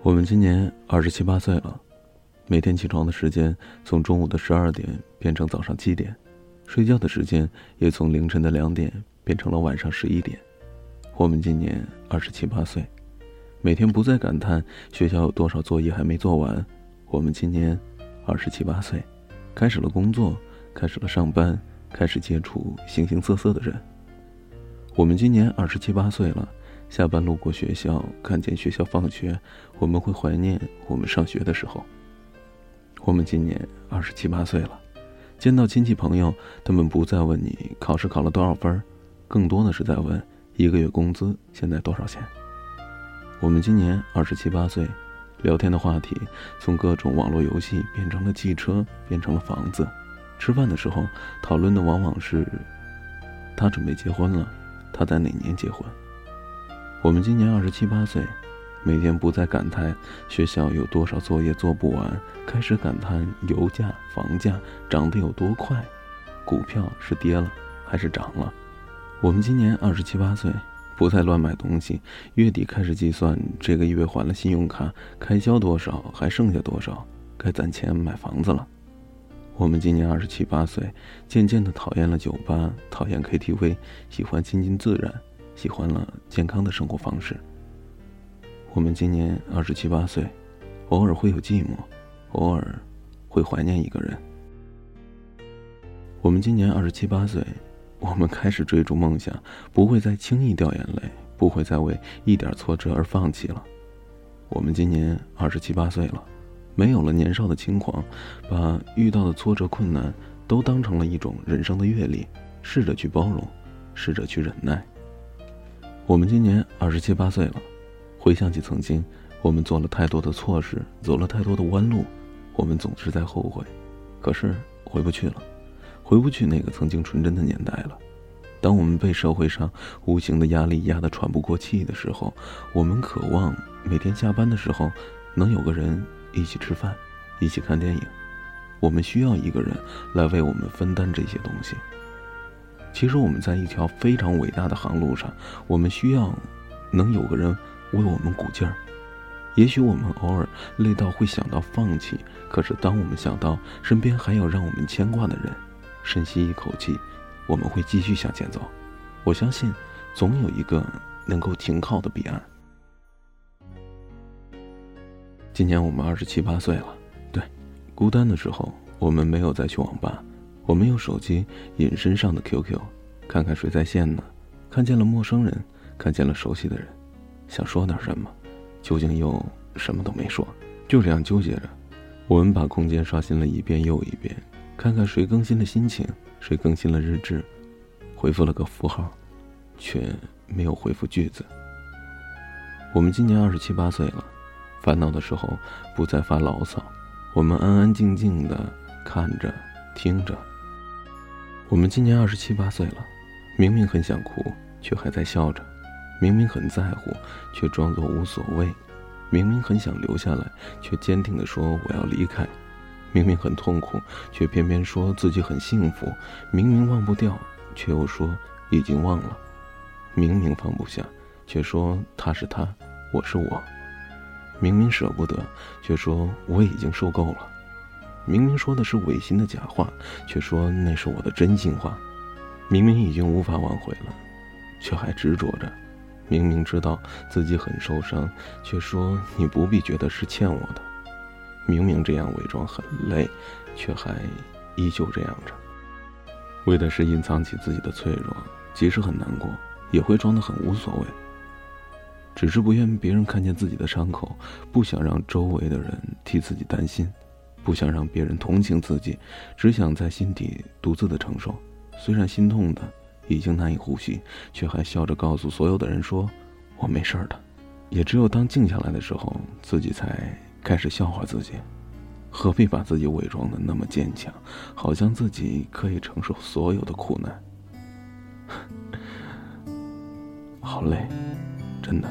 我们今年二十七八岁了，每天起床的时间从中午的十二点变成早上七点，睡觉的时间也从凌晨的两点变成了晚上十一点。我们今年二十七八岁，每天不再感叹学校有多少作业还没做完。我们今年二十七八岁，开始了工作，开始了上班，开始接触形形色色的人。我们今年二十七八岁了。下班路过学校，看见学校放学，我们会怀念我们上学的时候。我们今年二十七八岁了，见到亲戚朋友，他们不再问你考试考了多少分，更多的是在问一个月工资现在多少钱。我们今年二十七八岁，聊天的话题从各种网络游戏变成了汽车，变成了房子。吃饭的时候讨论的往往是，他准备结婚了，他在哪年结婚。我们今年二十七八岁，每天不再感叹学校有多少作业做不完，开始感叹油价、房价涨得有多快，股票是跌了还是涨了。我们今年二十七八岁，不再乱买东西，月底开始计算这个月还了信用卡开销多少，还剩下多少，该攒钱买房子了。我们今年二十七八岁，渐渐的讨厌了酒吧，讨厌 KTV，喜欢亲近自然。喜欢了健康的生活方式。我们今年二十七八岁，偶尔会有寂寞，偶尔会怀念一个人。我们今年二十七八岁，我们开始追逐梦想，不会再轻易掉眼泪，不会再为一点挫折而放弃了。我们今年二十七八岁了，没有了年少的轻狂，把遇到的挫折困难都当成了一种人生的阅历，试着去包容，试着去忍耐。我们今年二十七八岁了，回想起曾经，我们做了太多的错事，走了太多的弯路，我们总是在后悔，可是回不去了，回不去那个曾经纯真的年代了。当我们被社会上无形的压力压得喘不过气的时候，我们渴望每天下班的时候能有个人一起吃饭，一起看电影。我们需要一个人来为我们分担这些东西。其实我们在一条非常伟大的航路上，我们需要能有个人为我们鼓劲儿。也许我们偶尔累到会想到放弃，可是当我们想到身边还有让我们牵挂的人，深吸一口气，我们会继续向前走。我相信，总有一个能够停靠的彼岸。今年我们二十七八岁了，对，孤单的时候，我们没有再去网吧。我们用手机隐身上的 QQ，看看谁在线呢？看见了陌生人，看见了熟悉的人，想说点什么，究竟又什么都没说，就这样纠结着。我们把空间刷新了一遍又一遍，看看谁更新了心情，谁更新了日志，回复了个符号，却没有回复句子。我们今年二十七八岁了，烦恼的时候不再发牢骚，我们安安静静的看着，听着。我们今年二十七八岁了，明明很想哭，却还在笑着；明明很在乎，却装作无所谓；明明很想留下来，却坚定地说我要离开；明明很痛苦，却偏偏说自己很幸福；明明忘不掉，却又说已经忘了；明明放不下，却说他是他，我是我；明明舍不得，却说我已经受够了。明明说的是违心的假话，却说那是我的真心话；明明已经无法挽回了，却还执着着；明明知道自己很受伤，却说你不必觉得是欠我的；明明这样伪装很累，却还依旧这样着。为的是隐藏起自己的脆弱，即使很难过，也会装得很无所谓。只是不愿别人看见自己的伤口，不想让周围的人替自己担心。不想让别人同情自己，只想在心底独自的承受。虽然心痛的已经难以呼吸，却还笑着告诉所有的人说：“我没事的。”也只有当静下来的时候，自己才开始笑话自己。何必把自己伪装的那么坚强，好像自己可以承受所有的苦难？好累，真的。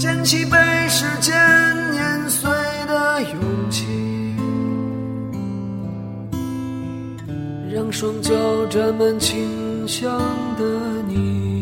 捡起被时间碾碎的勇气，让双脚沾满清香的你。